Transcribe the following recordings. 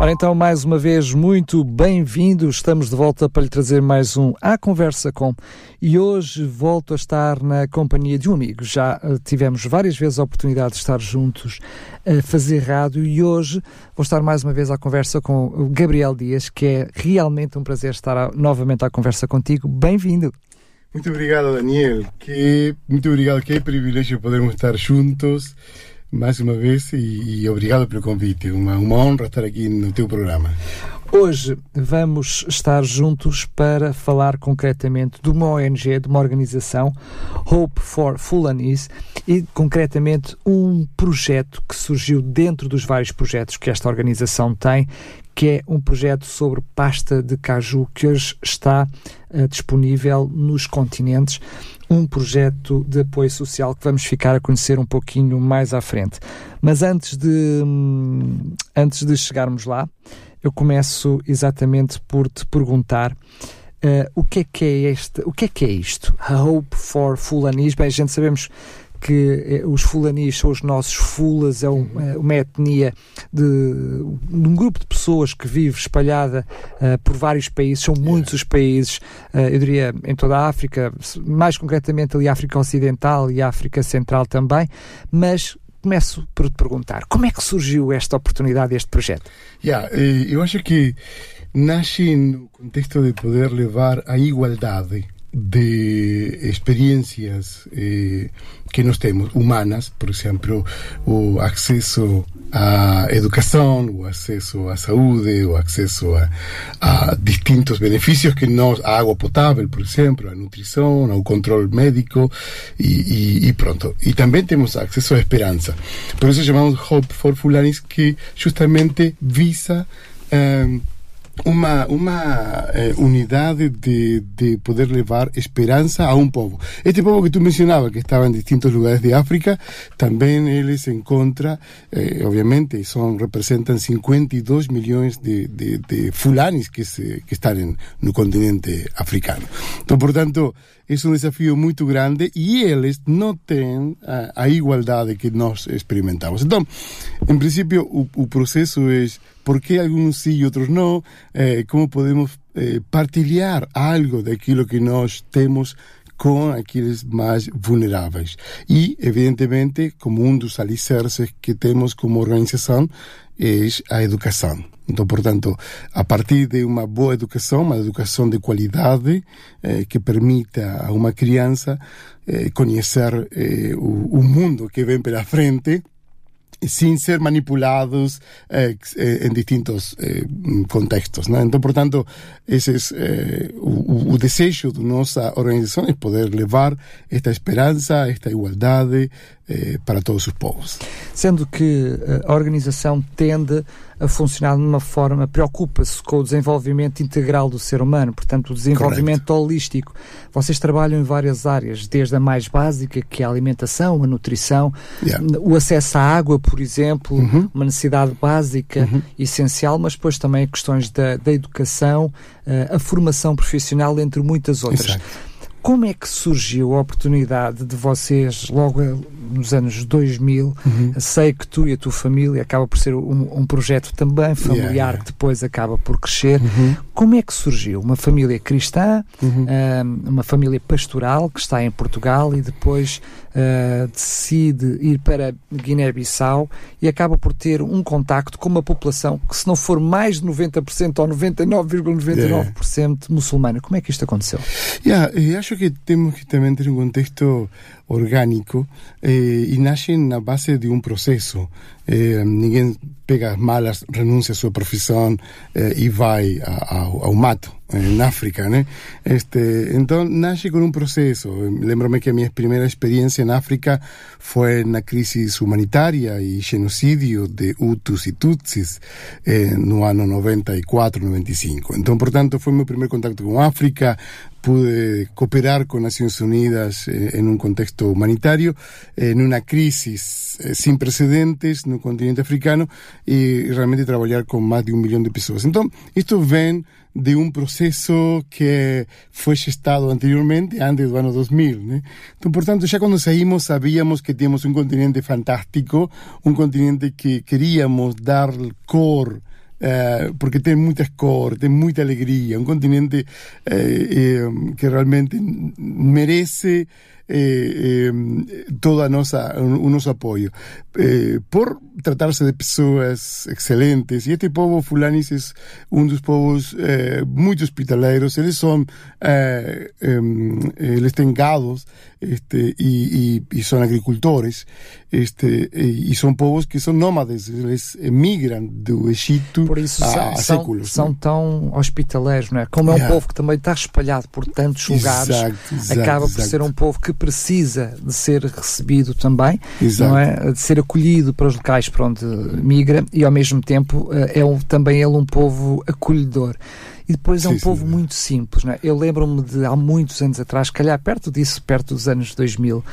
Ora então, mais uma vez, muito bem-vindo. Estamos de volta para lhe trazer mais um À Conversa com. E hoje volto a estar na companhia de um amigo. Já uh, tivemos várias vezes a oportunidade de estar juntos a fazer rádio e hoje vou estar mais uma vez à conversa com o Gabriel Dias, que é realmente um prazer estar a, novamente à conversa contigo. Bem-vindo. Muito obrigado, Daniel. Que, muito obrigado. Que privilégio podermos estar juntos mais uma vez e, e obrigado pelo convite. Uma, uma honra estar aqui no teu programa. Hoje vamos estar juntos para falar concretamente de uma ONG, de uma organização, Hope for Fulanese, e concretamente um projeto que surgiu dentro dos vários projetos que esta organização tem, que é um projeto sobre pasta de caju que hoje está uh, disponível nos continentes um projeto de apoio social que vamos ficar a conhecer um pouquinho mais à frente. Mas antes de, hum, antes de chegarmos lá, eu começo exatamente por te perguntar uh, o que é que é este, o que é que é isto? A Hope for Fulanis. Bem, gente sabemos que eh, os fulanis são os nossos fulas, é uma, uma etnia de, de, um grupo de pessoas que vive espalhada uh, por vários países, são muitos os países, uh, eu diria em toda a África, mais concretamente ali a África Ocidental e a África Central também, mas começo por te perguntar, como é que surgiu esta oportunidade, este projeto? Yeah, eu acho que nasce no contexto de poder levar a igualdade de experiencias eh, que nós temos humanas, por exemplo, o acesso à educação, o acesso à saúde, o acesso a, a distintos benefícios que nós, a água potável, por exemplo, a nutrição, ao controle médico e, e, e pronto. E também temos acesso à esperança. Por isso chamamos Hope for Fulanis, que justamente visa eh, uma, uma eh, unidade de, de poder levar esperança a um povo. Este povo que tu mencionava, que estava em distintos lugares de África, também ele se encontra, eh, obviamente, son, representan 52 milhões de, de, de fulanis que, se, que están en, no continente africano. Então, portanto, é um desafio muito grande e eles não têm a, a igualdade que nós experimentamos. Então, em princípio, o processo é por que alguns sim e outros não, eh, como podemos eh, partilhar algo daquilo que nós temos com aqueles mais vulneráveis. E, evidentemente, como um dos alicerces que temos como organização, é a educação. Então, portanto, a partir de uma boa educação, uma educação de qualidade eh, que permita a uma criança eh, conhecer eh, o, o mundo que vem pela frente, sin ser manipulados eh, eh, distintos eh, contextos. ¿no? Então, portanto, esse é o, o desejo da nossa organização é poder levar esta esperança, esta igualdade para todos os povos. Sendo que a organização tende a funcionar de uma forma, preocupa-se com o desenvolvimento integral do ser humano, portanto, o desenvolvimento Correto. holístico. Vocês trabalham em várias áreas, desde a mais básica, que é a alimentação, a nutrição, yeah. o acesso à água, por exemplo, uhum. uma necessidade básica, uhum. essencial, mas depois também questões da, da educação, eh, a formação profissional, entre muitas outras. Exato. Como é que surgiu a oportunidade de vocês, logo nos anos 2000, uhum. sei que tu e a tua família acaba por ser um, um projeto também familiar yeah, yeah. que depois acaba por crescer. Uhum. Como é que surgiu? Uma família cristã, uhum. um, uma família pastoral que está em Portugal e depois uh, decide ir para Guiné-Bissau e acaba por ter um contacto com uma população que, se não for mais de 90% ou 99,99% ,99 yeah. muçulmana. Como é que isto aconteceu? Yeah, acho que temos que também ter um contexto orgánico eh, y nace na base de un proceso. Eh, ninguém pega malas, renuncia a sua profissão eh, e vai a, a, ao mato em África, né? Este, então nasce com um processo. Lembro-me que a minha primeira experiência em África foi na crise humanitária e genocídio de Hutus e Tutsis eh, no ano 94, 95. Então, portanto, foi meu primeiro contato com África. Pude cooperar com Nações Unidas eh, em um contexto contexto humanitario, en una crisis eh, sin precedentes no continente africano y realmente trabajar con más de un millón de personas. Entonces, esto ven de un proceso que fue gestado anteriormente, antes del año 2000. Entonces, por tanto, ya cuando salimos sabíamos que teníamos un continente fantástico, un continente que queríamos dar core eh, porque tiene muchas cor, tiene mucha alegría, un continente eh, eh, que realmente merece eh, eh, toda nosa, un. Eh, por tratarse de pessoas excelentes, e este povo fulanis é um dos povos eh, muito hospitaleiros, eles são, eh, eles têm gados este, e, e, e agricultores, este, e, e, são povos que são nómades, eles emigram do Egito por isso há, são, séculos. São, tão hospitaleiros, não é? Como é um yeah. povo que também está espalhado por tantos lugares, exato, exato, acaba por exato. ser um povo que precisa de ser recebido também, Exato. não é? De ser acolhido para os locais para onde migra e ao mesmo tempo eh, é um, também ele um povo acolhedor. E depois é um sim, povo sim. muito simples. Não é? Eu lembro-me de há muitos anos atrás, calhar perto disso, perto dos anos 2000,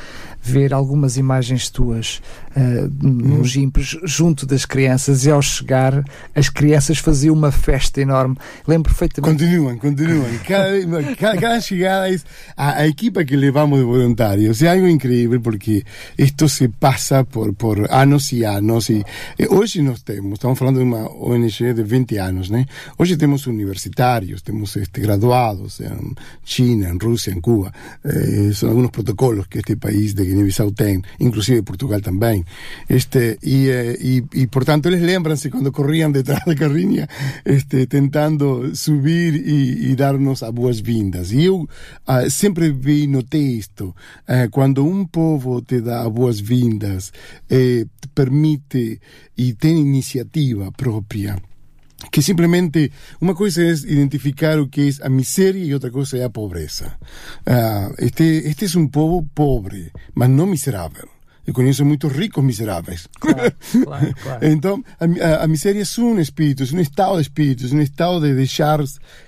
ver algumas imagens tuas uh, nos gimpos junto das crianças e ao chegar as crianças faziam uma festa enorme. Lembro perfeitamente. Continuam, continuam. Cada, cada, cada chegada é a, a, equipa que levamos de voluntários é algo incrível porque isto se passa por, por anos e anos e, e hoje nós temos, estamos falando de uma ONG de 20 anos, né? Hoje temos universitários, temos este, graduados em China, em Rússia, em Cuba. Eh, são alguns protocolos que este país de Guiné-Bissau tem, inclusive Portugal também. Este, e, e, e, portanto, eles lembram-se quando corriam detrás da carrinha, este, tentando subir e, e dar-nos as boas-vindas. E eu uh, sempre vi, notei isto, uh, quando um povo te dá boas-vindas, eh, te permite e tem iniciativa própria, que simplesmente uma coisa é identificar o que é a miséria e outra coisa é a pobreza. Uh, este, este é um povo pobre, mas não miserável. Eu conheço muitos ricos miseráveis. Claro, claro, claro. então, a, a, a, miséria é um espírito, é um estado de espírito, é um estado de deixar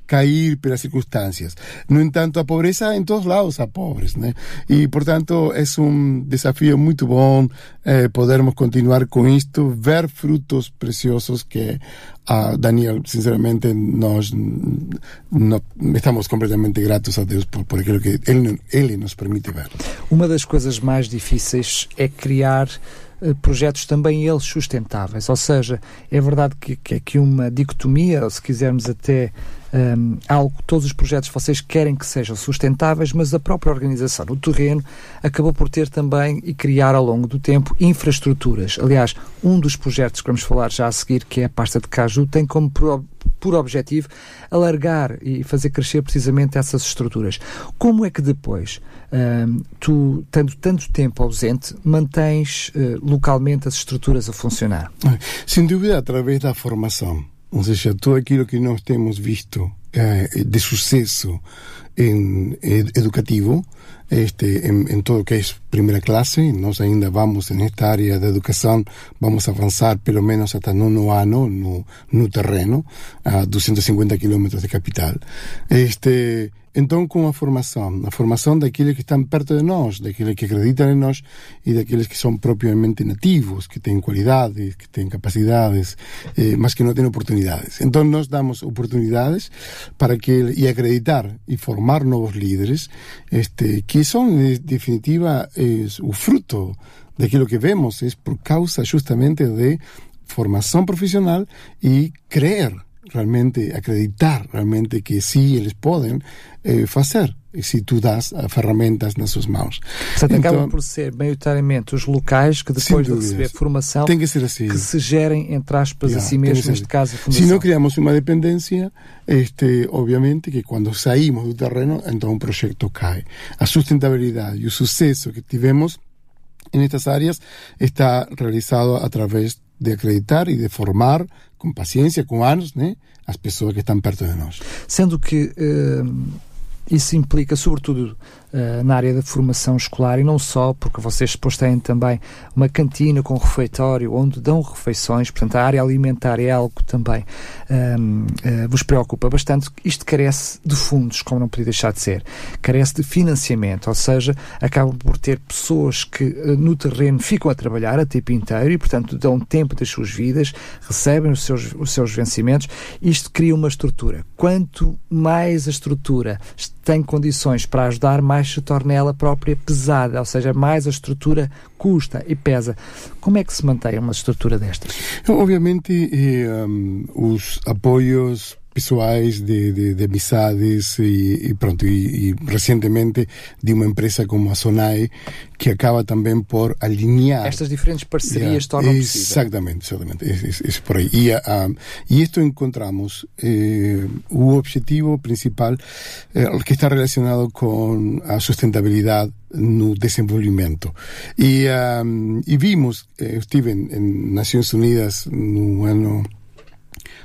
cair pelas circunstâncias. No entanto, a pobreza em todos lados há pobres, né? E, portanto, é um desafio muito bom eh, podermos continuar com isto, ver frutos preciosos que a Daniel, sinceramente, nós estamos completamente gratos a Deus por, por aquilo que ele, ele nos permite ver. Uma das coisas mais difíceis é criar eh, projetos também eles sustentáveis. Ou seja, é verdade que, que é uma dicotomia, ou se quisermos até um, algo, todos os projetos vocês querem que sejam sustentáveis, mas a própria organização no terreno acabou por ter também e criar ao longo do tempo infraestruturas. Aliás, um dos projetos que vamos falar já a seguir, que é a pasta de caju, tem como por, por objetivo alargar e fazer crescer precisamente essas estruturas. Como é que depois, um, tu, tendo tanto tempo ausente, mantens uh, localmente as estruturas a funcionar? Sem dúvida, através da formação ou seja, tudo aquilo que nós temos visto eh, de sucesso em, educativo, este, em, em todo que é primeira classe, nós ainda vamos nesta área da educação, vamos avançar pelo menos até nono ano no, no terreno, a 250 quilómetros de capital. Este, então, com a formação, a formação daqueles que estão perto de nós, daqueles que acreditam em nós e daqueles que são propriamente nativos, que têm qualidades, que têm capacidades, eh, que não têm oportunidades. Então, nós damos oportunidades para que e acreditar e formar novos líderes, este, que são, em definitiva, é, o fruto daquilo que vemos, é por causa justamente de formação profissional e crer realmente acreditar realmente que sí eles poden eh, facer se tu das ferramentas nas suas mãos. Portanto, então, acabam por ser maioritariamente os locais que depois de receber formação tem que, ser assim. que se gerem, entre aspas, yeah, a si mesmos, neste caso a fundação. Se não criamos uma dependência, este, obviamente que quando saímos do terreno, então o projeto cai. A sustentabilidade e o sucesso que tivemos nestas áreas está realizado a través de acreditar e de formar com paciência, com anos, né, as pessoas que estão perto de nós. Sendo que uh, isso implica, sobretudo uh, na área da formação escolar e não só, porque vocês depois têm também uma cantina com refeitório onde dão refeições, portanto a área alimentar é algo que também um, uh, vos preocupa bastante. Isto carece de fundos, como não podia deixar de ser, carece de financiamento, ou seja, acabam por ter pessoas que uh, no terreno ficam a trabalhar a tempo inteiro e, portanto, dão tempo das suas vidas, recebem os seus, os seus vencimentos. Isto cria uma estrutura. Quanto mais a estrutura tem condições para ajudar, mais se torna ela própria pesada, ou seja, mais a estrutura custa e pesa. Como é que se mantém uma estrutura destas? Obviamente, eh, um, os apoios visuais de, de, de amizades e, e pronto, e, e, recentemente de uma empresa como a Sonai que acaba também por alinhar. Estas diferentes parcerias yeah, tornam possível exatamente, exatamente. É, é, é por aí. E, e isto encontramos eh, o objetivo principal eh, que está relacionado com a sustentabilidade no desenvolvimento. E, um, e vimos, eu estive em, em Nações Unidas no ano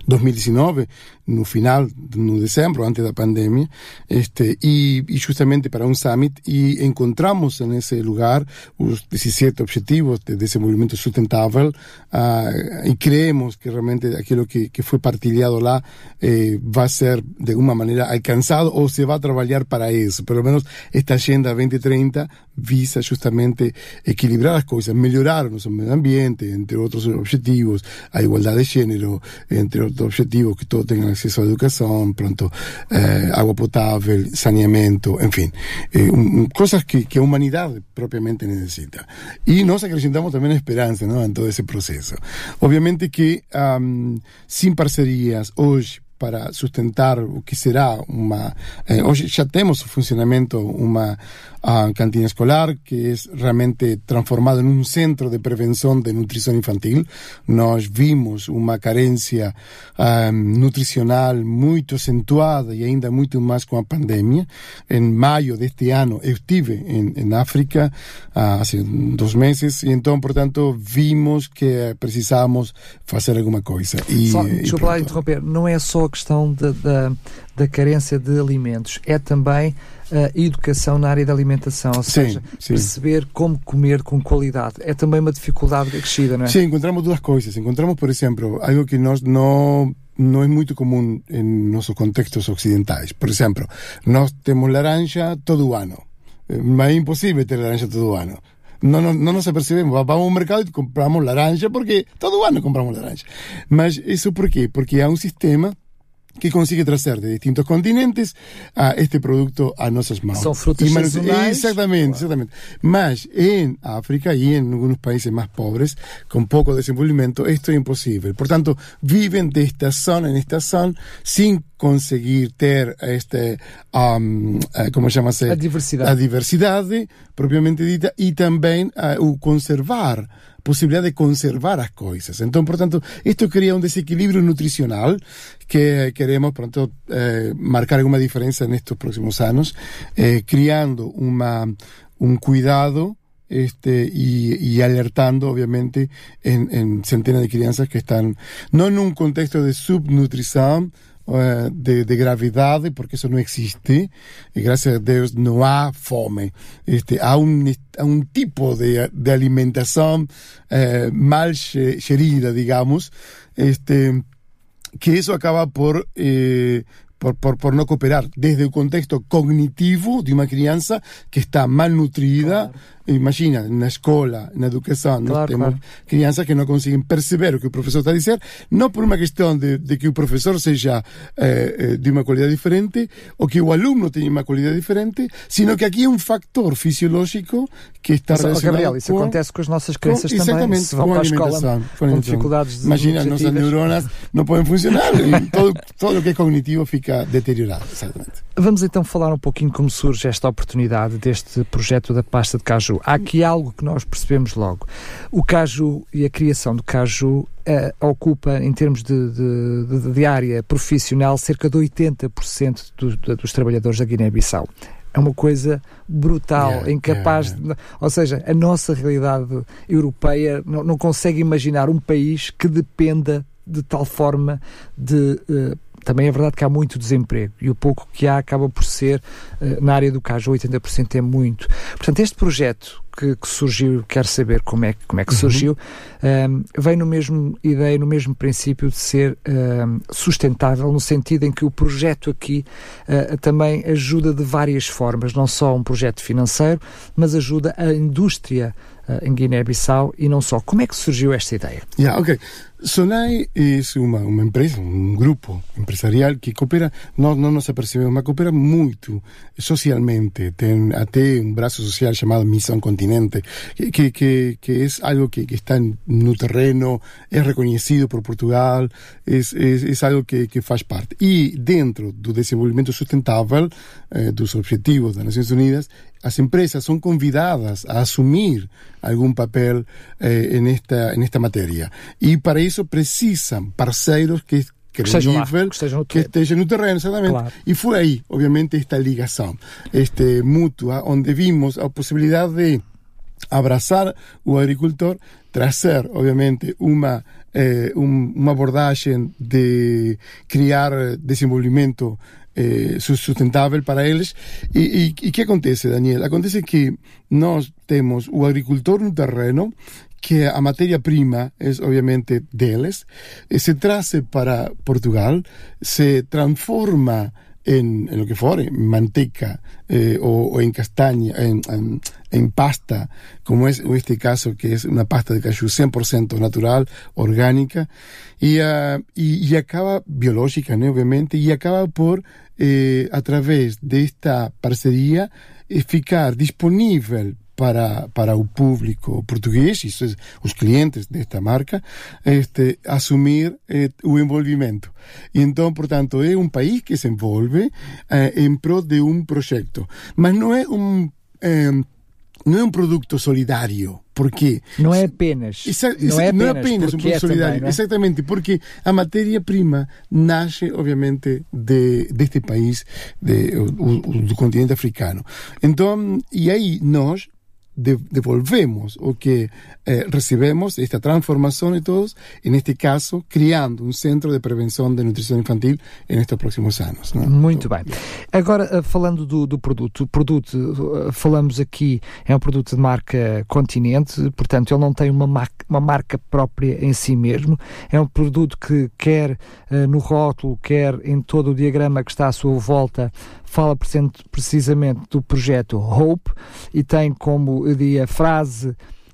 2019 no final, no dezembro, antes da pandemia, este, e, e justamente para um summit, e encontramos nesse lugar os 17 objetivos de desenvolvimento sustentável, uh, e creemos que realmente aquilo que, que foi partilhado lá eh, vai ser de alguma maneira alcançado ou se vai trabalhar para isso. Pelo menos esta agenda 2030 visa justamente equilibrar as coisas, melhorar o nosso meio ambiente, entre outros objetivos, a igualdade de gênero, entre outros objetivos que todos tenham acesso à educação, pronto, eh, água potável, saneamento, enfim, eh, que, que a humanidade propriamente necessita. E nós acrescentamos também a esperança não, em todo esse processo. Obviamente que um, sem parcerias hoje para sustentar o que será uma. Eh, hoje já temos o funcionamento uma a cantina escolar, que es realmente transformado en un centro de prevención de nutrición infantil. Nós vimos uma carência um, nutricional muito acentuada e ainda muito mais com a pandemia. Em maio deste ano eu estive em, em África uh, há dois meses e então, portanto, vimos que precisávamos fazer alguma coisa. E, só, lá interromper, não é só a questão da, da, da carência de alimentos, é também a educação na área da alimentação, ou seja, sim. perceber como comer com qualidade. É também uma dificuldade acrescida, não é? Sim, encontramos duas coisas. Encontramos, por exemplo, algo que nós não não é muito comum em nossos contextos ocidentais. Por exemplo, nós temos laranja todo ano. Mas é impossível ter laranja todo o ano. No, no, no, nos apercebemos, vamos ao mercado e compramos laranja porque todo ano compramos laranja. Mas isso por quê? Porque há um sistema que consigue trazer de distintos continentes a este producto a nossas mãos. São frutas sazonais. Exatamente, exatamente. Mas em África e em alguns países mais pobres, com pouco desenvolvimento, isto é impossível. Portanto, vivem de estação em estação sem conseguir ter este, um, uh, como chama-se? A diversidade. A diversidade, propriamente dita, e também uh, o conservar possibilidade de conservar as coisas. Então, portanto, isto cria um desequilíbrio nutricional que queremos, pronto, eh, marcar alguma diferença nestes próximos anos, eh, criando uma, um cuidado este, y, y, alertando, obviamente, en, en, centenas de crianças que están, no en un contexto de subnutrición, uh, de, de, gravidade, porque isso não existe, e graças a Deus não há fome. Este, há, um, há um tipo de, de alimentação uh, mal gerida, digamos, este, que isso acaba por eh, por, por, por, no cooperar desde el contexto cognitivo de una crianza que está mal nutrida, claro. Imagina, na escola, na educação, claro, nós temos claro. crianças que não conseguem perceber o que o professor está a dizer, não por uma questão de, de que o professor seja eh, de uma qualidade diferente ou que o aluno tenha uma qualidade diferente, sino que aqui é um factor fisiológico que está Mas, relacionado Gabriel, isso com, acontece com as nossas crianças com, também, se vão para a escola com, com dificuldades Imagina, nossas neuronas não podem funcionar e todo, todo o que é cognitivo fica deteriorado. Vamos então falar um pouquinho como surge esta oportunidade deste projeto da pasta de caju caju. Há aqui algo que nós percebemos logo. O caju e a criação do caju uh, ocupa, em termos de, de, de, área profissional, cerca de 80% do, dos trabalhadores da Guiné-Bissau. É uma coisa brutal, yeah, incapaz yeah. de. Ou seja, a nossa realidade europeia não, não consegue imaginar um país que dependa de tal forma de. Uh, também é verdade que há muito desemprego e o pouco que há acaba por ser, uh, na área do caju, 80% é muito. Portanto, este projeto que, que, surgiu, quero saber como é, como é que uhum. surgiu, um, vem no mesmo ideia, no mesmo princípio de ser um, sustentável, no sentido em que o projeto aqui uh, também ajuda de várias formas, não só um projeto financeiro, mas ajuda a indústria em Guiné-Bissau e não só. Como é que surgiu esta ideia? Yeah, ok. Sonai es una, una, empresa, un grupo empresarial que coopera, no, no nos apercebemos, mas coopera muito socialmente. Ten até un brazo social llamado Misión Continente, que, que, que es algo que, que está no terreno, es reconocido por Portugal, es, es, es algo que, que faz parte. E dentro do desenvolvimento sustentável, eh, dos objetivos das Nações Unidas, as empresas son convidadas a asumir algún papel eh, en, esta, en esta materia. E para isso precisam parceiros que que estejam, lá, que estejam no, que estejam no terreno, exatamente. Claro. E foi aí, obviamente, esta ligação este, mútua, onde vimos a possibilidade de abraçar o agricultor, trazer, obviamente, uma, eh, um, uma abordagem de criar desenvolvimento eh, sustentável para eles. E, e, e que acontece, Daniel? Acontece que nós temos o agricultor no terreno que a matéria-prima é obviamente deles, se traz para Portugal, se transforma en, en, lo que fuere, en manteca eh, o, o, en castaña, en, en, en, pasta, como es este caso que es una pasta de cashew 100% natural, orgánica, y, uh, y, y, acaba biológica, ¿no? obviamente, y acaba por, eh, a través de esta parcería, eh, ficar disponible para, para o público português, isso é, os clientes desta marca, este, assumir eh, o envolvimento. E então, portanto, é um país que se envolve eh, em prol de um projeto. Mas não é um. Eh, não é um produto solidário, porque não é apenas não é apenas, não é apenas um produto é solidário, também, é? exatamente porque a matéria prima nasce obviamente de deste país de, o, o, do continente africano. Então e aí nós devolvemos o que eh, recebemos, esta transformação e todos, neste caso, criando um centro de prevenção de nutrição infantil nestes próximos anos. Não? Muito bem. Agora, eh, falando do, do produto, o produto, eh, falamos aqui, é um produto de marca Continente, portanto, ele não tem uma marca, uma marca própria em si mesmo, é um produto que quer uh, no rótulo, quer em todo o diagrama que está à sua volta, fala precisamente do projeto Hope e tem como, diria, frase,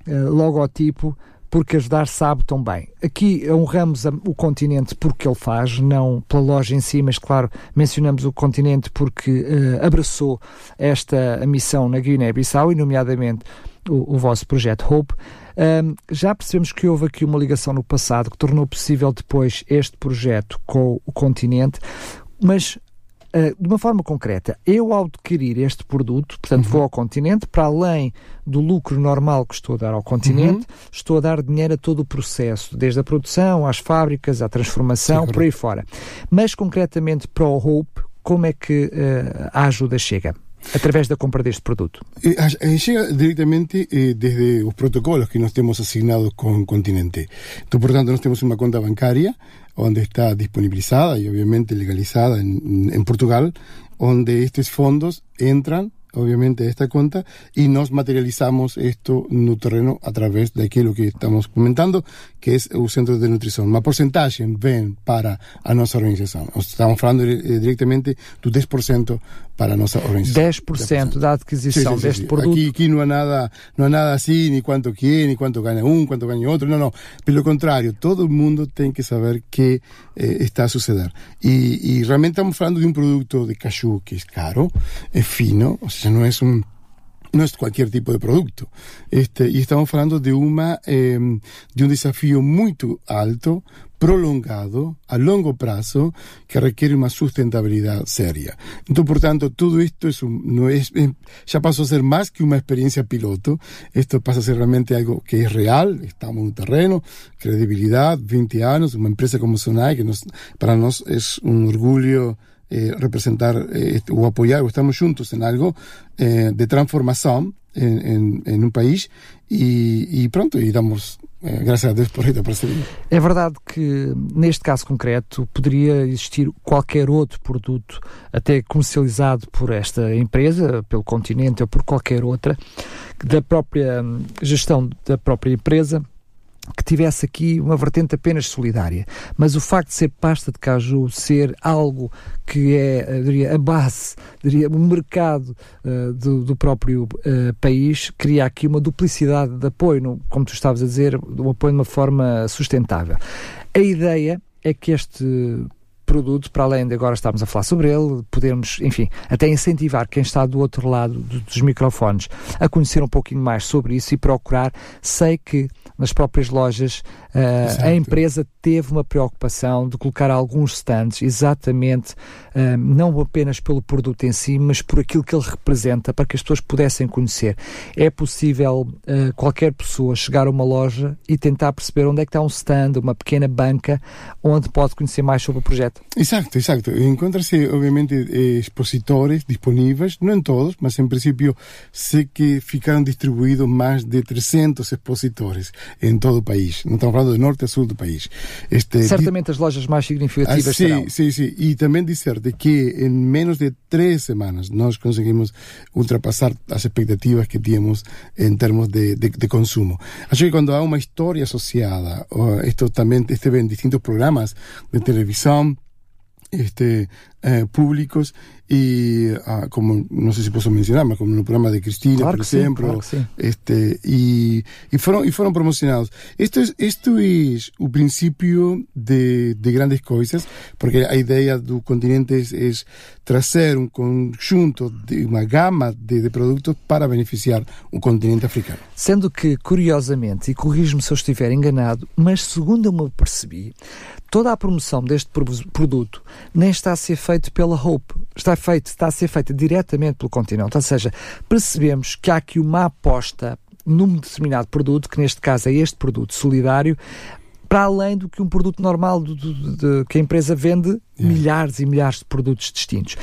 uh, logotipo, porque ajudar sabe tão bem. Aqui honramos o continente porque ele faz, não pela loja em si, mas claro, mencionamos o continente porque uh, abraçou esta missão na Guiné-Bissau e nomeadamente o, o, vosso projeto Hope. Um, já percebemos que houve aqui uma ligação no passado que tornou possível depois este projeto com o continente, mas Uh, de uma forma concreta, eu ao adquirir este produto, portanto uhum. vou ao continente, para além do lucro normal que estou a dar ao continente, uhum. estou a dar dinheiro a todo o processo, desde a produção, às fábricas, à transformação, Sim, por aí fora. Mas concretamente para o Hope, como é que uh, a ajuda chega? Através da compra deste produto? Chega diretamente eh, desde os protocolos que nós temos asignados com o continente. Então, portanto, nós temos uma conta bancária onde está disponibilizada y obviamente legalizada en, en Portugal, donde estos fondos entran obviamente, esta cuenta y nos materializamos esto no terreno a través de aquilo que estamos comentando, que es o Centro de Nutrição. Uma porcentagem vem para a nossa organização. Estamos falando eh, diretamente do 10% para a nossa organização. 10%, 10%. da aquisição sí, sí, deste sí. produto. Aqui, aqui não há nada, não há nada assim, ni quanto quer, ni quanto ganha um, quanto ganha outro. Não, não. Pelo contrário, todo mundo tem que saber que eh, está a suceder. E, e realmente estamos falando de um produto de cashew que é caro, é fino, ou seja, não é um no es cualquier tipo de producto. Este, y estamos hablando de, una, eh, de un desafío muy alto, prolongado, a largo plazo, que requiere una sustentabilidad seria. Entonces, por tanto, todo esto es un, no es, ya pasó a ser más que una experiencia piloto, esto pasa a ser realmente algo que es real, estamos en un terreno, credibilidad, 20 años, una empresa como Sonai, que para nosotros es un orgullo eh, representar eh, o apoyar o estamos juntos en algo eh, de transformación en, en, en, un país y, y pronto y damos eh, graças a Deus por isso percebi. É verdade que neste caso concreto poderia existir qualquer outro produto, até comercializado por esta empresa, pelo continente ou por qualquer outra, da própria hum, gestão da própria empresa que tivesse aqui uma vertente apenas solidária. Mas o facto de ser pasta de caju ser algo que é, diria, a base, diria, o mercado uh, do, do, próprio uh, país, cria aqui uma duplicidade de apoio, no, como tu estavas a dizer, um apoio de uma forma sustentável. A ideia é que este produto, para além de agora estarmos a falar sobre ele, podermos, enfim, até incentivar quem está do outro lado dos microfones a conhecer um pouquinho mais sobre isso e procurar. Sei que nas próprias lojas uh, a empresa teve uma preocupação de colocar alguns stands exatamente uh, não apenas pelo produto em si, mas por aquilo que ele representa para que as pessoas pudessem conhecer. É possível uh, qualquer pessoa chegar a uma loja e tentar perceber onde é que está um stand, uma pequena banca, onde pode conhecer mais sobre o projeto. Exacto, exacto. Encuentra-se, obviamente, expositores disponíveis, não em todos, mas em princípio sei que ficaram distribuídos mais de 300 expositores em todo o país. Não estamos falando de norte a sul do país. Este, Certamente as lojas mais significativas ah, sim, serão. Sim, sim. E também dizer que em menos de três semanas nós conseguimos ultrapassar as expectativas que tínhamos em termos de, de, de consumo. Acho que quando há uma história associada, esto também esteve em distintos programas de televisão, este, eh, públicos y ah, como no sé si puedo mencionar, mas como no programa de Cristina, claro por exemplo, sí, claro este y, y foram e foram promocionados. Isto é isto é o princípio de, de grandes coisas, porque a ideia do continente é, trazer um conjunto de uma gama de, de produtos para beneficiar o continente africano. Sendo que, curiosamente, e corrijo-me se eu estiver enganado, mas segundo eu me percebi, toda a promoção deste produto nem está a ser feito pela Hope, está feito, está a ser feita diretamente pelo continente. Ou seja, percebemos que há aqui uma aposta num determinado produto, que neste caso é este produto solidário, para além do que um produto normal do, do, do, que a empresa vende yeah. milhares e milhares de produtos distintos.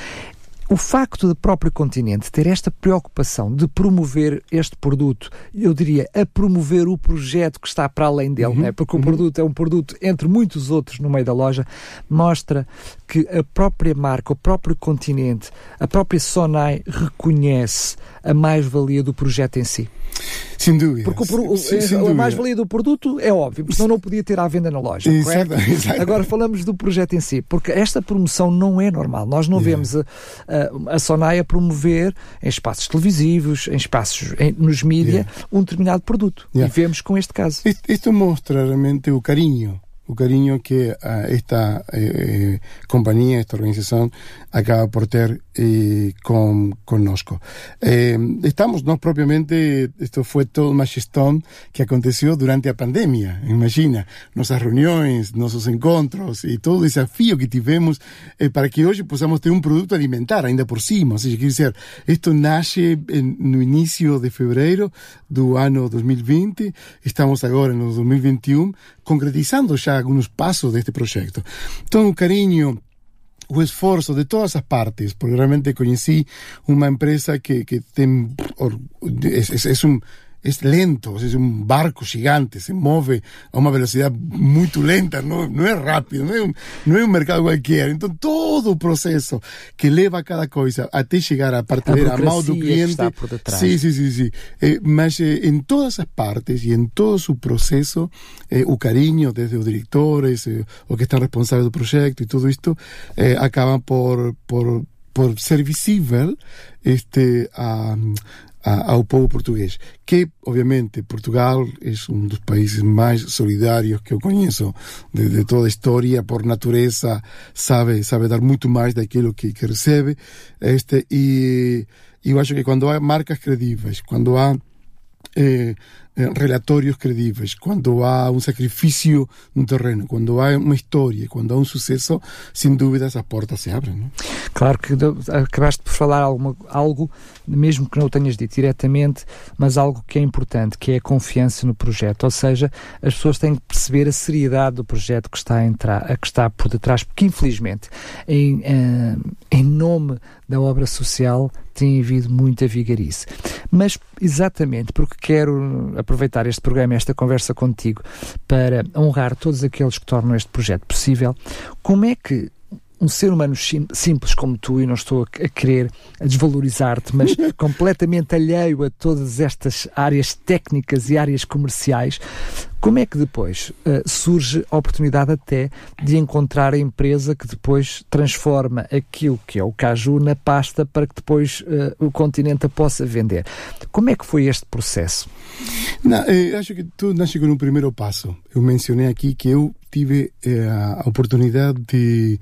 O facto do próprio continente ter esta preocupação de promover este produto, eu diria, a promover o projeto que está para além dele, uhum, né? porque uhum. o produto é um produto entre muitos outros no meio da loja, mostra que a própria marca, o próprio continente, a própria Sonai reconhece a mais-valia do projeto em si. Sem dúvida. Porque o, o, a mais-valia do produto é óbvio, porque senão não podia ter à venda na loja. Exato, exato. Agora falamos do projeto em si, porque esta promoção não é normal. Nós não yeah. vemos a, a, a a promover em espaços televisivos, em espaços em, nos mídias, yeah. um determinado produto. Yeah. E vemos com este caso. Isto mostra realmente o carinho o cariño que uh, esta eh, compañía, esta organización acaba por ter eh, con connosco. Eh, estamos, nós propiamente, isto foi toda uma gestão que aconteceu durante a pandemia, imagina, nossas reuniões, nossos encontros e todo o desafio que tivemos eh, para que hoje possamos ter um produto alimentar ainda por cima, ou seja, quer dizer, isto nasce en, no início de fevereiro do ano 2020, estamos agora no 2021, concretizando já alguns passos deste projeto. Então, o carinho o esforço de todas as partes, porque realmente conheci uma empresa que, que tem, é, é, é um es lento, es un barco gigante, se mueve a una velocidad muy lenta, no, no es rápido, no es, un, no es un mercado cualquiera. Entonces, todo el proceso que leva cada cosa hasta llegar a partir a mão do cliente. Sí, sí, sí, sí. Eh, mas eh, en todas esas partes y en todo su proceso, eh, o cariño desde los directores, eh, o que están responsables del proyecto y todo esto, eh, por, por, por ser visible este, a, ao povo português, que obviamente Portugal é um dos países mais solidários que eu conheço de, de toda a história, por natureza sabe sabe dar muito mais daquilo que, que recebe, este e eu acho que quando há marcas credíveis, quando há eh, eh, relatórios credíveis, quando há um sacrifício no terreno, quando há uma história, quando há um sucesso, sem dúvida as portas se abrem. Não? Claro que acabaste por falar alguma, algo, mesmo que não o tenhas dito diretamente, mas algo que é importante, que é a confiança no projeto. Ou seja, as pessoas têm que perceber a seriedade do projeto que está a, entrar, a que está por detrás, porque infelizmente, em, eh, em nome da obra social, tem havido muita vigarice. Mas exatamente porque quero aproveitar este programa, esta conversa contigo, para honrar todos aqueles que tornam este projeto possível, como é que um ser humano sim, simples como tu, e não estou a querer desvalorizar-te, mas completamente alheio a todas estas áreas técnicas e áreas comerciais, como é que depois uh, surge a oportunidade até de encontrar a empresa que depois transforma aquilo que é o caju na pasta para que depois uh, o continente a possa vender? Como é que foi este processo? Não, eh, acho que tu nasce com um primeiro passo. Eu mencionei aqui que eu tive eh, a oportunidade de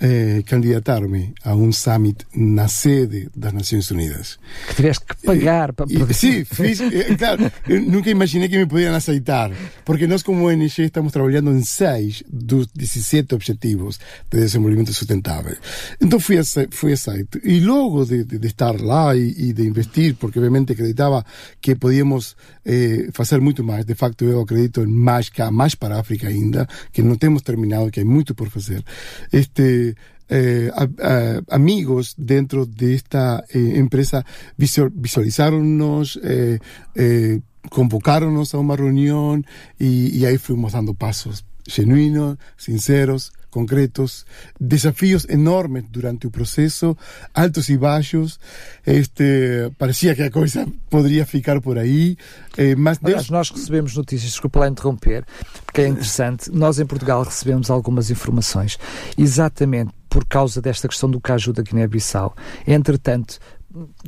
eh, candidatar-me a um summit na sede das Nações Unidas. Que tiveste que pagar para poder... Sim, fiz, claro, nunca imaginei que me pudieran aceitar, porque nós como ONG estamos trabalhando em seis dos 17 objetivos de desenvolvimento sustentável. Então fui, fui aceito. E logo de, de, de estar lá e, e, de investir, porque obviamente acreditava que podíamos eh, fazer muito mais, de facto eu acredito em mais, há mais para a África ainda, que não temos terminado, que há muito por fazer. Este, eh, a, a, amigos dentro de esta eh, empresa visualizaron-nos, eh, eh, convocaron-nos a uma reunião e, e aí fomos dando passos genuínos, sinceros, concretos, desafios enormes durante o processo, altos e baixos. Este, parecia que a coisa poderia ficar por aí. Eh, mas Deus... nós recebemos notícias, desculpa lá interromper, porque é interessante. Nós em Portugal recebemos algumas informações, exatamente por causa desta questão do caju da Guiné-Bissau. Entretanto,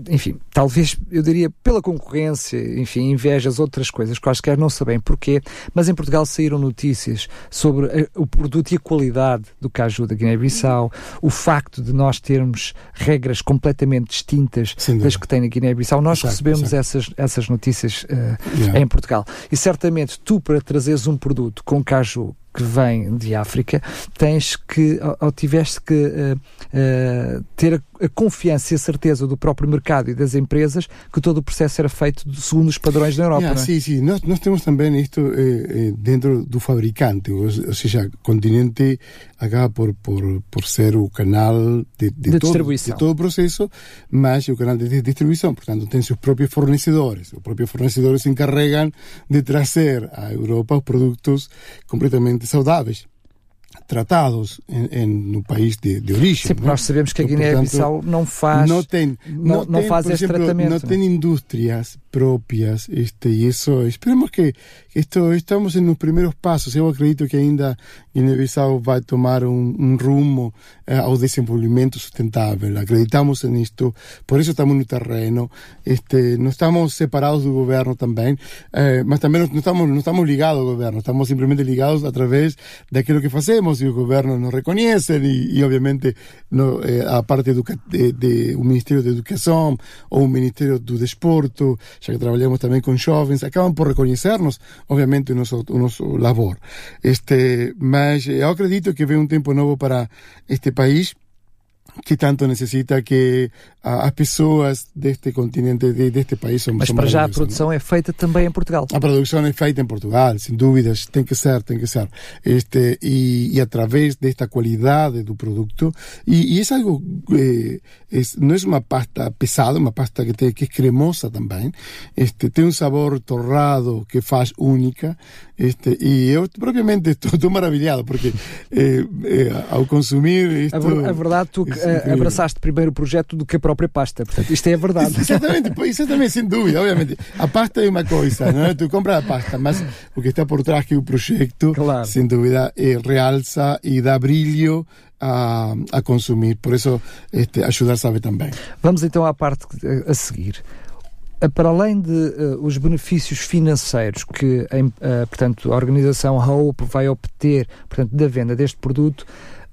enfim, talvez eu diria pela concorrência, enfim, invejas, outras coisas, quaisquer não sabem porquê, mas em Portugal saíram notícias sobre a, o produto e a qualidade do caju da Guiné-Bissau, o facto de nós termos regras completamente distintas das que tem na Guiné-Bissau. Nós exato, recebemos exato. Essas, essas notícias uh, yeah. em Portugal. E certamente tu, para trazeres um produto com caju que vem de África, tens que, ou tiveste que uh, uh, ter a, a, confiança e a certeza do próprio mercado e das empresas que todo o processo era feito segundo os padrões da Europa. Yeah, é? Sim, sim. Nós, nós temos também isto eh, eh, dentro do fabricante, ou, ou seja, continente por, por, por ser o canal de, de, de todo, de todo o processo, mas o canal de distribuição. Portanto, tem seus próprios fornecedores. Os próprios fornecedores se encarregam de trazer à Europa os produtos completamente saudáveis tratados em, em, no país de, de origem. Sim, nós sabemos que a Guiné-Bissau não faz, não, tem, não, não, tem, faz esse tratamento. Não tem indústrias propias este, e isso, esperemos que esto, estamos en los primeros pasos. Eu acredito que ainda Guiné-Bissau vai tomar um, um rumo eh, ao desenvolvimento sustentável. Acreditamos nisto, por isso estamos no terreno. Este, não estamos separados do governo também, eh, mas também não estamos, não estamos ligados ao governo, estamos simplesmente ligados através daquilo que fazemos e o governo nos reconhece e, obviamente, no, eh, a parte de, de, o Ministério da Educação ou o Ministério do Desporto, já que trabalhamos também com jovens, acabam por reconhecer-nos obviamente o nosso, o nosso labor. Este, mas eu acredito que vem um tempo novo para este país que tanto necessita que as pessoas deste continente, de, deste país são Mas para já a produção é feita também em Portugal. A produção é feita em Portugal, sem dúvidas, tem que ser, tem que ser. Este, e, e através desta qualidade do produto, e, e é algo, eh, é, não é uma pasta pesada, uma pasta que, tem, que é cremosa também, este, tem um sabor torrado que faz única, este, e eu propriamente estou, maravilhado, porque eh, eh, ao consumir isto... A, a verdade, tu é abraçaste primeiro o projeto do que a própria pasta, portanto isto é a verdade. Exatamente, exatamente, sem dúvida, obviamente. A pasta é uma coisa, não é? Tu compras a pasta, mas o que está por trás que o projeto, claro. sem dúvida, é, realça e dá brilho a, a consumir, por isso este, ajudar sabe também. Vamos então à parte a seguir. Eh, para além de uh, os benefícios financeiros que uh, portanto, a organização Hope vai obter portanto, da venda deste produto,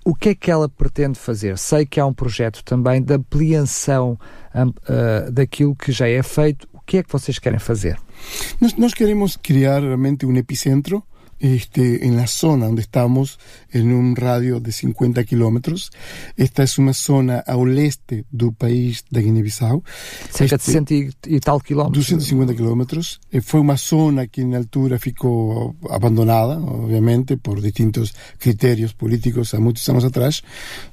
o que é que ela pretende fazer? Sei que há um projeto também de ampliação uh, daquilo que já é feito. O que é que vocês querem fazer? Nós, nós queremos criar realmente um epicentro este, en la zona donde estamos, en un radio de 50 kilómetros. Esta es una zona al este del país de Guiné-Bissau. Cerca de 100 e tal quilómetros. 250 kilómetros. Eh, fue una zona que en altura ficou abandonada, obviamente, por distintos criterios políticos a muchos años atrás,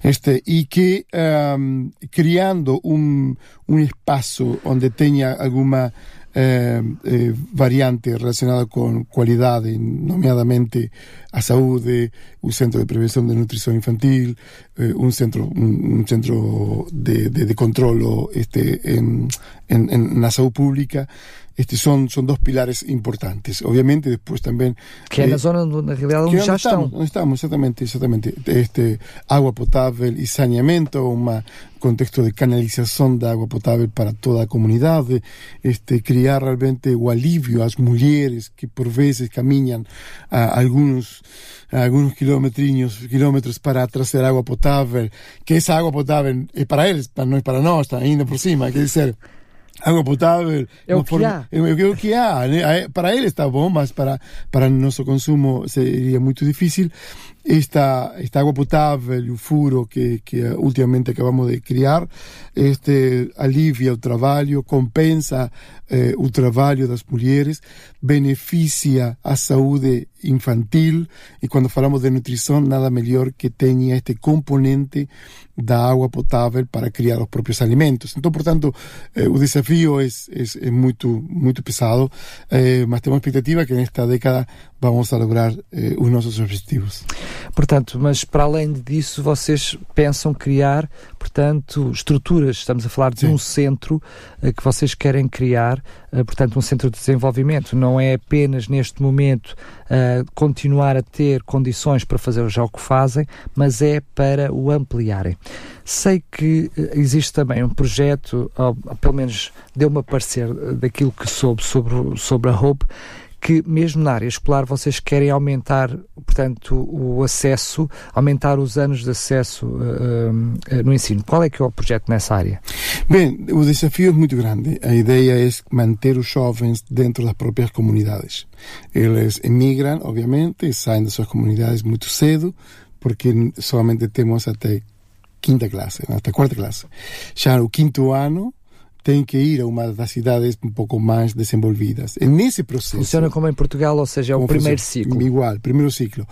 este, y que um, creando un, un espacio donde tenía alguna eh, eh, variante relacionada con cualidade, nomeadamente a saúde, un centro de prevención de nutrición infantil, eh, un centro un, centro de, de, controlo este, en, en, en la salud pública, este, son, son dos pilares importantes. Obviamente, después también. Que é na zona onde, na realidade, onde já estão. Onde estamos, exatamente, exatamente. Este, agua potável e saneamento, um contexto de canalização da água potável para toda a comunidade, este, criar realmente o alívio às mulheres que por vezes caminham a alguns a alguns quilómetros, quilómetros para trazer água potável, que essa água potável é para eles, não é para nós, está ainda por cima, quer dizer, que há. Né? Para ele está bom, mas para, para nosso consumo seria muito difícil. Esta, esta água potável e o furo que, que ultimamente acabamos de criar este, alivia o trabalho, compensa eh, o trabalho das mulheres, beneficia a saúde infantil e quando falamos de nutrição, nada melhor que tenha este componente da água potável para criar os próprios alimentos. Então, portanto, eh, o desafio é, é, é muito, muito pesado, eh, mas temos expectativa que nesta década vamos a lograr eh, os nossos objetivos. Portanto, mas para além disso, vocês pensam criar, portanto, estruturas. Estamos a falar de Sim. um centro uh, que vocês querem criar, uh, portanto, um centro de desenvolvimento. Não é apenas neste momento uh, continuar a ter condições para fazer já o que fazem, mas é para o ampliarem. Sei que existe também um projeto, ou, pelo menos deu-me a parecer daquilo que soube sobre, sobre a Hope, que mesmo na área escolar vocês querem aumentar, portanto, o acesso, aumentar os anos de acesso uh, uh, no ensino. Qual é que é o projeto nessa área? Bem, o desafio é muito grande. A ideia é manter os jovens dentro das próprias comunidades. Eles emigram, obviamente, saem das suas comunidades muito cedo, porque somente temos até quinta classe, até quarta classe. Já no quinto ano, tem que ir a uma das cidades um pouco mais desenvolvidas. E nesse processo... Funciona como em Portugal, ou seja, é o primeiro ciclo. Igual, primeiro ciclo.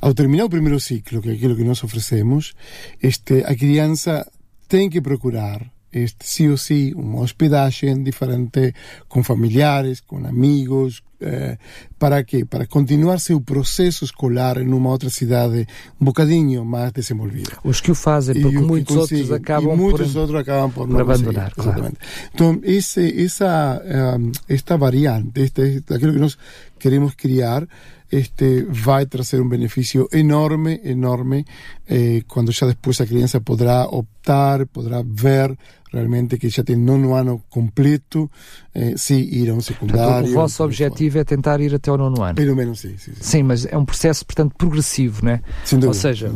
Ao terminar o primeiro ciclo, que é aquilo que nós oferecemos, este, a criança tem que procurar este, sí ou sí, unha hospedaxe diferente con familiares, con amigos, eh, para que? Para continuar seu proceso escolar en unha outra cidade un bocadinho máis desenvolvida. Os que o fazem, porque muitos outros acabam muitos por, outros acabam por, por abandonar, claro. Então, esse, essa, um, esta variante, este, aquilo que nós queremos criar, este, vai trazer um benefício enorme, enorme, eh, quando já depois a criança poderá optar, poderá ver realmente que já tem nono ano completo, eh, sim, ir a um secundário. Portanto, o vosso objetivo é tentar ir até o nono ano? Pelo menos, sim. Sim, sim. sim mas é um processo, portanto, progressivo, né? Sem dúvida. Ou seja,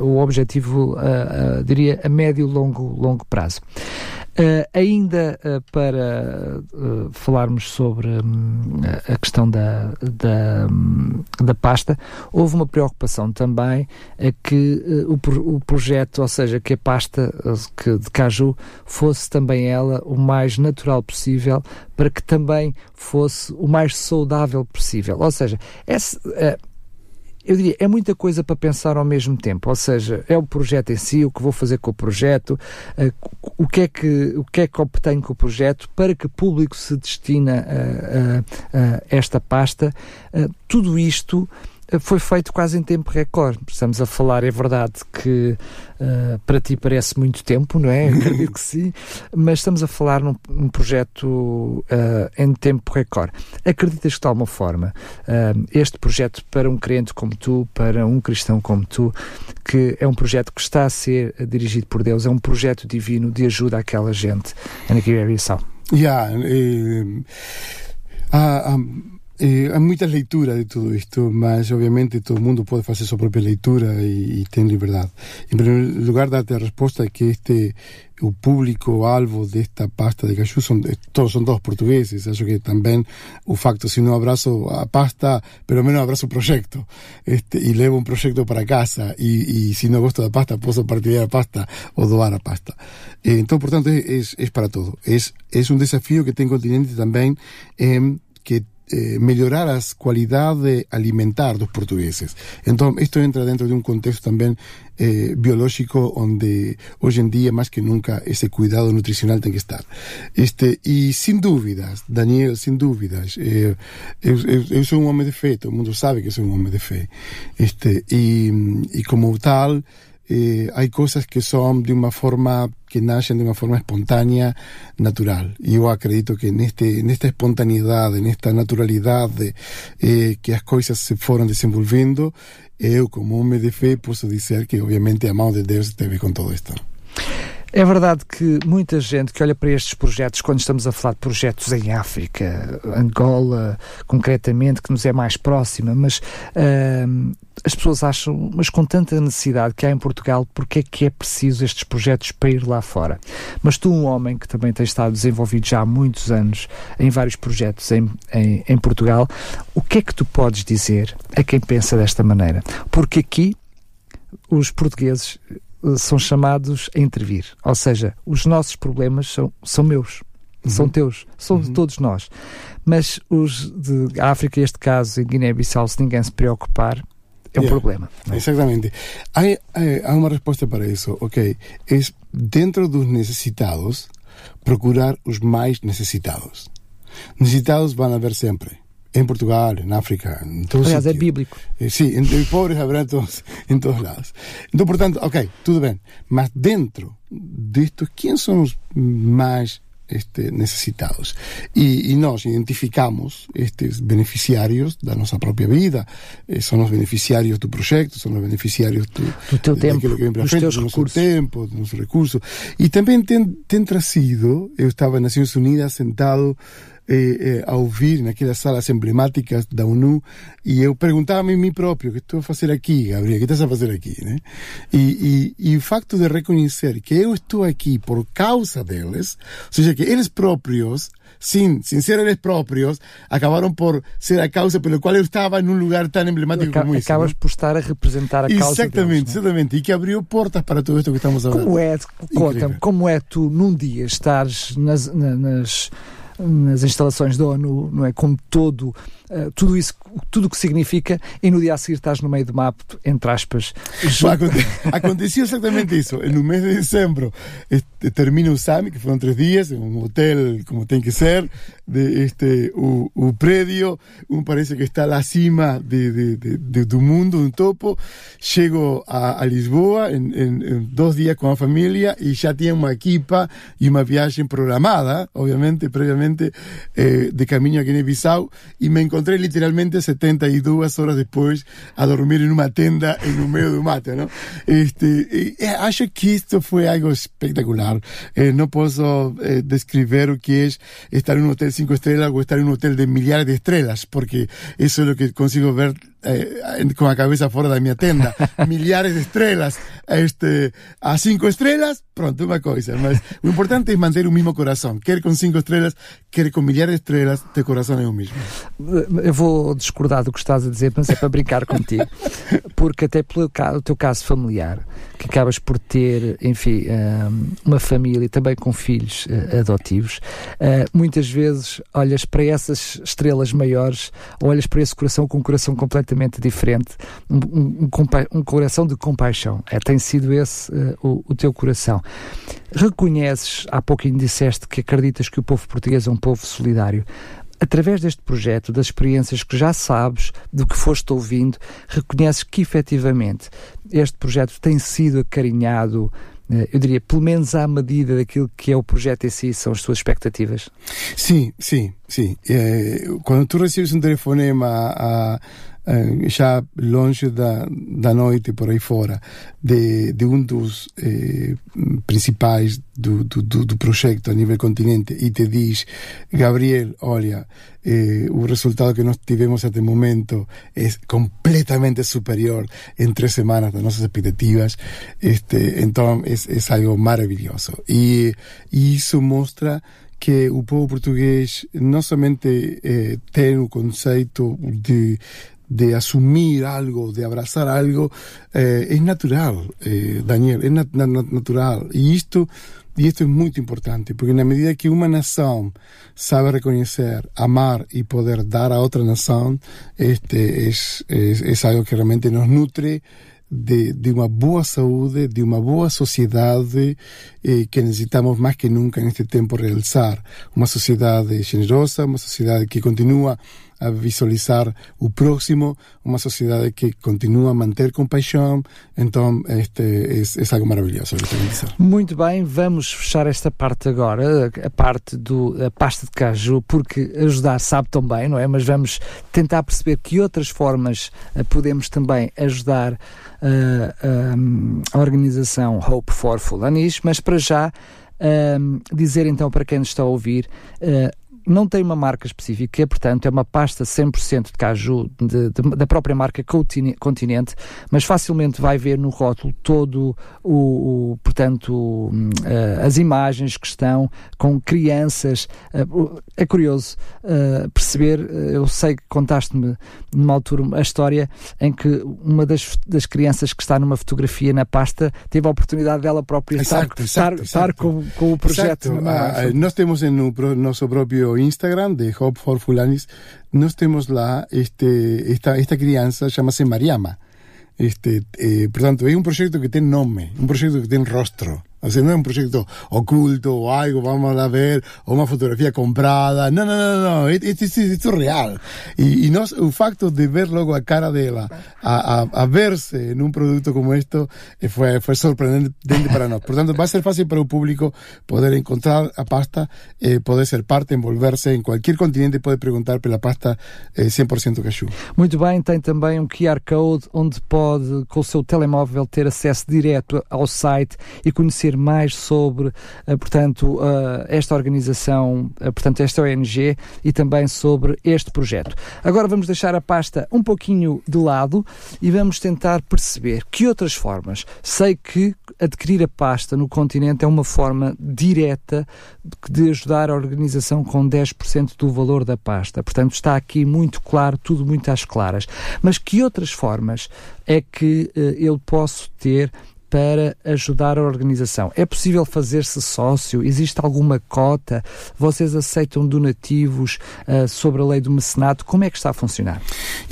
o objetivo, uh, uh, diria, a médio e longo, longo prazo. Uh, ainda uh, para uh, falarmos sobre um, a questão da, da, um, da pasta, houve uma preocupação também a que o, o projeto, ou seja, que a pasta que, de caju fosse também ela o mais natural possível para que também fosse o mais saudável possível. Ou seja, esse, eu diria, é muita coisa para pensar ao mesmo tempo. Ou seja, é o projeto em si, o que vou fazer com o projeto, uh, o que é que o que é que obtenho com o projeto, para que público se destina a, a, a esta pasta. Uh, tudo isto foi feito quase em tempo recorde. Estamos a falar, é verdade que uh, para ti parece muito tempo, não é? Acredito que sim, mas estamos a falar num, num projeto uh, em tempo recorde. Acreditas que de alguma forma uh, este projeto para um crente como tu, para um cristão como tu, que é um projeto que está a ser dirigido por Deus, é um projeto divino de ajuda àquela gente na Guiné-Bissau? Yeah, eh, Eh, há muitas leituras de tudo isto, mas obviamente todo mundo pode fazer sua própria leitura e, e tem liberdade. Em primeiro lugar, darte a resposta que este o público alvo desta pasta de cachú son, todos son todos portugueses acho que tamén o facto se non abrazo a pasta pero menos abrazo o proxecto este, e levo un proxecto para casa e, e se non gosto da pasta posso partilhar a pasta ou doar a pasta eh, entón por tanto é, é, é para todo é, é un desafío que ten continente tamén eh, que eh, mellorar as cualidades alimentar dos portugueses. Entón, isto entra dentro de un contexto tamén eh, biolóxico onde hoxe en día máis que nunca ese cuidado nutricional ten que estar. Este, e sin dúbidas, Daniel, sin dúbidas, eh, eu, eu, eu sou un home de fe, todo mundo sabe que sou un home de fe. Este, e, e como tal, eh, hay cosas que son de una forma que nacen de una forma espontánea, natural. Y yo acredito que en, este, en esta espontaneidad, en esta naturalidad de, eh, que las cosas se fueron desenvolviendo, eu, como homem de fé, posso dizer que, obviamente, a mão de Deus esteve com todo isto. É verdade que muita gente que olha para estes projetos, quando estamos a falar de projetos em África, Angola, concretamente, que nos é mais próxima, mas uh, as pessoas acham, mas com tanta necessidade que há em Portugal, porque é que é preciso estes projetos para ir lá fora? Mas tu, um homem que também tem estado desenvolvido já há muitos anos em vários projetos em, em, em Portugal, o que é que tu podes dizer a quem pensa desta maneira? Porque aqui os portugueses são chamados a intervir. Ou seja, os nossos problemas são, são meus, uhum. são teus, são uhum. de todos nós. Mas os de África, este caso, em Guiné-Bissau, se ninguém se preocupar, é um yeah. problema. É? Exatamente. Há, há, uma resposta para isso, ok? É dentro dos necessitados, procurar os mais necessitados. Necessitados vão haver sempre en Portugal, en África, en todos Aliás, sitios. é bíblico. Eh, sí, en, en pobres habrá todos, en todos lados. Então, portanto, ok, tudo bem. Mas dentro destos, quem são os mais este, necessitados. E, e, nós identificamos estes beneficiários da nossa própria vida, eh, são os beneficiários do projeto, são os beneficiários do, do teu tempo, que vem para frente, do nosso tempo, do nosso recurso. E também tem, tem trazido, eu estava nas Nações Unidas sentado eh, eh, a ouvir naquelas salas emblemáticas da ONU e eu perguntava-me a mim próprio que estou a fazer aqui, Gabriel, que estás a fazer aqui, né? E, e, e o facto de reconhecer que eu estou aqui por causa deles, ou seja, que eles próprios sin, sin ser eles próprios, acabaram por ser a causa pelo qual eu estava num lugar tão emblemático Acab como esse. Acabas por estar a representar a causa Exatamente, deles, exatamente. E que abriu portas para tudo isto que estamos a ver. Como é, conta como é tu num dia estares nas, nas nas instalações da ONU, não é? Com todo, uh, tudo isso, tudo o que significa, e no dia a seguir estás no meio do mapa, entre aspas. Aconteceu exatamente isso. No mês de dezembro termina o SAMI, que foram três dias, um hotel como tem que ser, de este, o, o prédio, um parece que está lá acima de, de, de, do mundo, um topo. Chego a, a Lisboa em, em, em dois dias com a família e já tinha uma equipa e uma viagem programada, obviamente, previamente eh, de camino a Guinea-Bissau y me encontré literalmente 72 horas después a dormir en una tenda en un medio de un mate, ¿no? Este, eh, acho que esto fue algo espectacular. Eh, no puedo eh, describir o que es estar en un hotel cinco estrellas o estar en un hotel de millares de estrellas, porque eso es lo que consigo ver eh, con la cabeza fuera de mi tenda. millares de estrellas este, a cinco estrellas, pronto, una cosa. Mas, lo importante es mantener un mismo corazón. Quer con cinco estrelas, quer com milhares de estrelas, teu coração é o mesmo. Eu vou discordar do que estás a dizer, mas é para brincar contigo. Porque até pelo teu caso familiar, que acabas por ter, enfim, uma família também com filhos eh, adotivos, eh, muitas vezes olhas para essas estrelas maiores, olhas para esse coração com um coração completamente diferente, um, um, um coração de compaixão. É, tem sido esse uh, o, o, teu coração. Reconheces, há pouquinho disseste que acreditas que o povo português é um povo solidário. Através deste projeto, das experiências que já sabes, do que foste ouvindo, reconheces que efetivamente este projeto tem sido acarinhado, eh, eu diria, pelo menos à medida daquilo que é o projeto em si, são as tuas expectativas? Sim, sim, sim. É, quando tu recebes um telefonema a, já longe da, da noite por aí fora, de, de um dos eh, principais do, do, do, projeto a nível continente e te diz, Gabriel, olha, eh, o resultado que nós tivemos até o momento é completamente superior em três semanas das nossas expectativas, este, então é, é algo maravilhoso. E, e isso mostra que o povo português não somente eh, tem o conceito de de asumir algo, de abrazar algo, eh, es natural, eh, Daniel, es nat nat natural. Y esto, y esto es muy importante, porque en la medida que una nación sabe reconocer, amar y poder dar a otra nación, este es, es, algo que realmente nos nutre de, de uma boa saúde, de uma boa sociedade eh, que necessitamos mais que nunca neste tempo realçar. Uma sociedade generosa, uma sociedade que continua a visualizar o próximo, uma sociedade que continua a manter compaixão, então este é, é algo maravilhoso. Muito bem, vamos fechar esta parte agora, a parte da pasta de caju, porque ajudar sabe tão bem, não é? Mas vamos tentar perceber que outras formas eh, podemos também ajudar uh, uh, a organização Hope for Fulanis, mas para já uh, dizer então para quem nos está a ouvir não tem uma marca específica, portanto é uma pasta 100% de caju de, de, da própria marca Continente, mas facilmente vai ver no rótulo todo o, o portanto uh, as imagens que estão com crianças. Uh, é curioso uh, perceber, eu sei que contaste-me numa altura a história em que uma das, das crianças que está numa fotografia na pasta teve a oportunidade dela própria exato, estar, exato, estar, estar com, com, o projeto. nós temos no nosso próprio Instagram de Hope for Fulanis, nos tenemos la, este, esta, esta crianza, llámase Mariama. Este, eh, por tanto, es un proyecto que tiene nombre, un proyecto que tiene rostro. O sea, no es un oculto o algo, vamos a ver, o una fotografía comprada. No, no, no, no, esto es real. Y, y no, facto de ver luego a cara de ella, a, a, a, verse en un producto como esto, eh, fue, fue sorprendente para nosotros. Por tanto, va a ser fácil para el público poder encontrar a pasta, eh, poder ser parte, envolverse en cualquier continente, puede preguntar por la pasta eh, 100% cashew. Muito bem, tem também um QR Code onde pode, com o seu telemóvel, ter acesso direto ao site e conhecer mais sobre, uh, portanto, uh, esta organização, portanto, esta ONG e também sobre este projeto. Agora vamos deixar a pasta um pouquinho de lado e vamos tentar perceber que outras formas. Sei que adquirir a pasta no continente é uma forma direta de ajudar a organização com 10% do valor da pasta. Portanto, está aqui muito claro, tudo muito às claras. Mas que outras formas é que eu posso ter para ajudar a organização. É possível fazer-se sócio? Existe alguma cota? Vocês aceitam donativos uh, sobre a lei do mecenato? Como é que está a funcionar?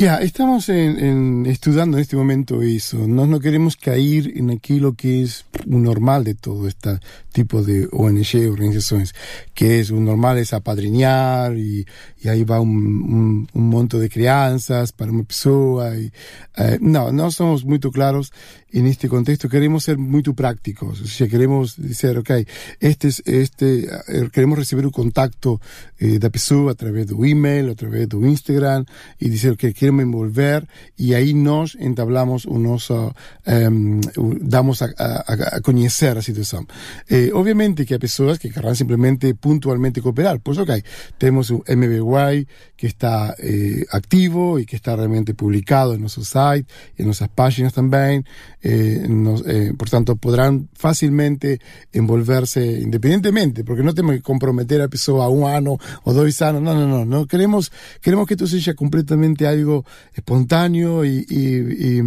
Yeah, estamos en, en estudando neste momento isso. Nós não queremos cair naquilo que é o normal de todo este tipo de ONG, organizações, que é o normal é apadrinhar e, e aí vai um, um, um monte de crianças para uma pessoa. E, uh, não, nós somos muito claros en este contexto queremos ser muy prácticos, o sea, queremos decir, ok, este, este, eh, queremos recibir un contacto eh, da pessoa a través do email, a través do Instagram e dizer que queremos envolver e aí nós entablamos o nosso, um, damos a, a, a conhecer a situação. Eh, obviamente que há pessoas que querrán simplesmente puntualmente cooperar, pois ok, temos o MBY que está eh, activo e que está realmente publicado en nosso site, en nossas páginas também, eh, nos, eh, por tanto podrán fácilmente envolverse independientemente, porque no tenemos que comprometer a pessoa a un ano o dois anos, no, no, no, no. queremos, queremos que esto sea completamente algo espontáneo y, y, y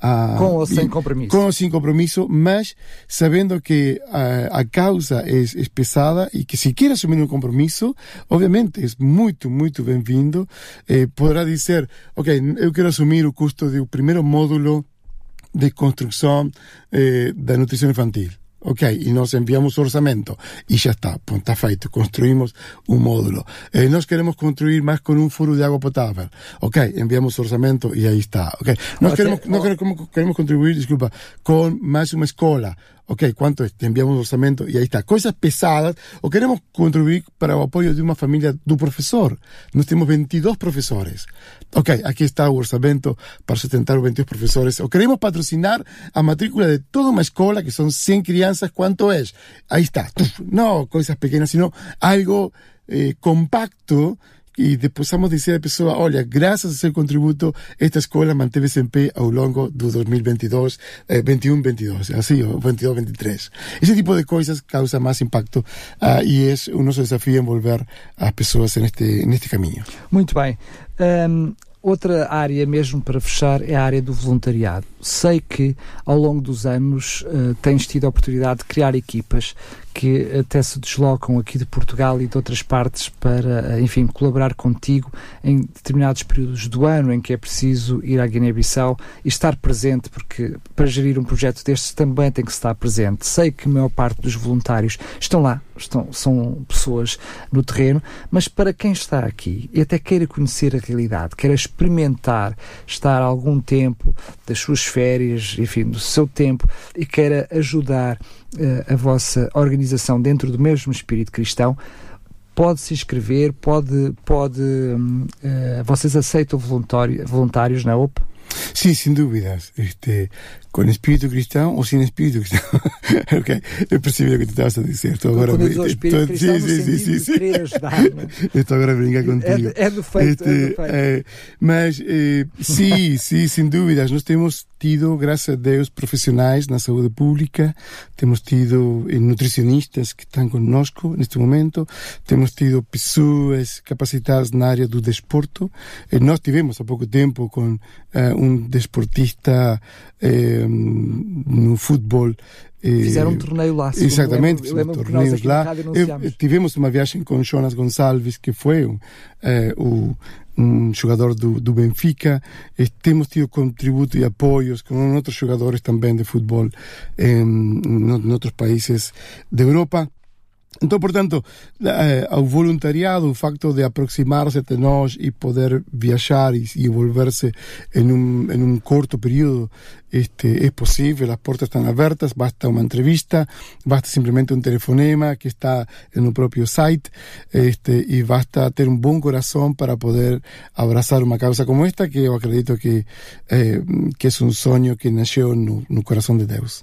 Uh, com ou sem compromisso. Com ou sem compromisso, mas sabendo que uh, a causa é, é, pesada e que se quer assumir um compromisso, obviamente é muito, muito bem-vindo. Eh, poderá dizer, ok, eu quero assumir o custo do primeiro módulo de construcción eh, da nutrición infantil. Ok, y nos enviamos orçamento y ya está, pues está feito, construimos un módulo. Eh, nos queremos construir más con un furo de agua potable. Ok, enviamos orçamento y ahí está. Ok, nos queremos, no queremos, queremos contribuir, disculpa, con más una escuela. Ok, ¿cuánto es? Te enviamos un orçamento y ahí está. Cosas pesadas, o queremos contribuir para el apoyo de una familia de un profesor. Nos tenemos 22 profesores. Ok, aquí está el orçamento para sustentar los 22 profesores. O queremos patrocinar a matrícula de toda una escuela, que son 100 crianças, ¿cuánto es? Ahí está. No cosas pequeñas, sino algo eh, compacto e depois vamos dizer à pessoa, olha, graças a seu contributo, esta escola manteve-se em pé ao longo do 2022, eh, 21, 22, assim, ou 22, 23. Esse tipo de coisas causa mais impacto uh, e é o nosso desafio envolver as pessoas neste, neste caminho. Muito bem. Um, outra área, mesmo para fechar, é a área do voluntariado. Sei que ao longo dos anos uh, tens tido a oportunidade de criar equipas que até se deslocam aqui de Portugal e de outras partes para, enfim, colaborar contigo em determinados períodos do ano em que é preciso ir à Guiné-Bissau e estar presente, porque para gerir um projeto destes também tem que estar presente. Sei que a maior parte dos voluntários estão lá, estão, são pessoas no terreno, mas para quem está aqui e até queira conhecer a realidade, queira experimentar estar algum tempo das suas férias, enfim, do seu tempo e queira ajudar uh, a vossa organização dentro do mesmo espírito cristão, pode se inscrever, pode, pode uh, vocês aceitam voluntários na OP? Sí, sin dudas. Este, con espíritu cristão ou sem espírito cristão. ok, eu percebi o que tu estavas a dizer. Estou agora Quando espírito cristão sim, sim, sim, sim, sim. ajudar. Estou agora a brincar contigo. É, é do feito. Este, é do feito. É, mas, eh, sim, sim, sem dúvidas. Nós temos tido, graças a Deus, profissionais na saúde pública, temos tido nutricionistas que estão conosco neste momento, temos tido pessoas capacitadas na área do desporto. Eh, nós tivemos há pouco tempo com uh, um desportista eh, no futebol. Eh, Fizeram um torneio lá. Exatamente, eu lembro, eu lembro torneios lá. Eu, tivemos uma viagem com Jonas Gonçalves, que foi um, eh, o, um jogador do, do Benfica. Eh, temos tido contributo e apoios com outros jogadores também de futebol em, em outros países da Europa. Então, portanto, eh, ao voluntariado, o facto de aproximar-se até nós e poder viajar e, e envolver-se em um, em um curto período este, é possível, as portas estão abertas, basta uma entrevista, basta simplesmente um telefonema que está no próprio site este, e basta ter um bom coração para poder abraçar uma causa como esta, que eu acredito que, eh, que é um sonho que nasceu no, no coração de Deus.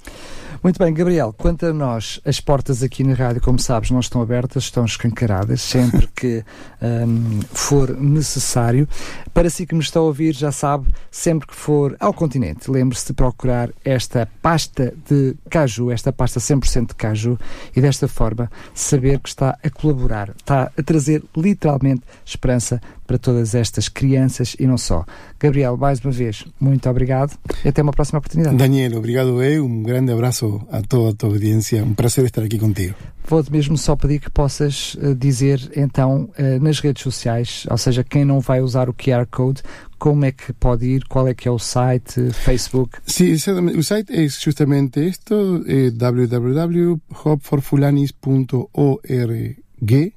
Muito bem, Gabriel, quanto a nós, as portas aqui na rádio, como sabes, não estão abertas, estão escancaradas sempre que um, for necessário. Para si que me está a ouvir, já sabe, sempre que for ao continente, lembre-se de procurar esta pasta de caju, esta pasta 100% de caju, e desta forma saber que está a colaborar, está a trazer literalmente esperança para todas estas crianças e não só. Gabriel, mais uma vez, muito obrigado e até uma próxima oportunidade. Daniel, obrigado eu, um grande abraço a toda a tua audiência, um prazer estar aqui contigo. Vou-te mesmo só pedir que possas uh, dizer então uh, nas redes sociais, ou seja, quem não vai usar o QR Code, como é que pode ir, qual é que é o site, Facebook? Sim, o site é justamente isto, é www.hopforfulanis.org Org.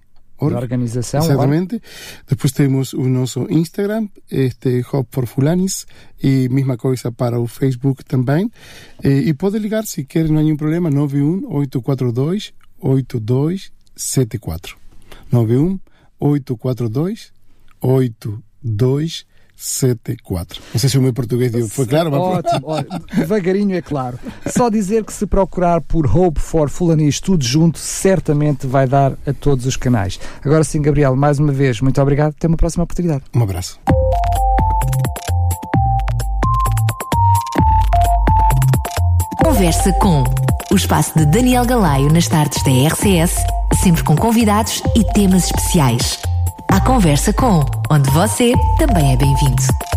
Da organização. Exatamente. Org. Depois temos o nosso Instagram, este Hop for Fulanis, e mesma coisa para o Facebook também. E, e pode ligar se quer, não há nenhum problema, 91 842 8274. 91 842 8274. 74. Não sei se o meu português foi claro, mas... Ótimo, ótimo. devagarinho é claro. Só dizer que se procurar por Hope for Fulanis tudo junto, certamente vai dar a todos os canais. Agora sim, Gabriel, mais uma vez, muito obrigado. Até uma próxima oportunidade. Um abraço. Conversa com o espaço de Daniel Galaio nas tardes da RCS, sempre com convidados e temas especiais. A Conversa com, onde você também é bem-vindo.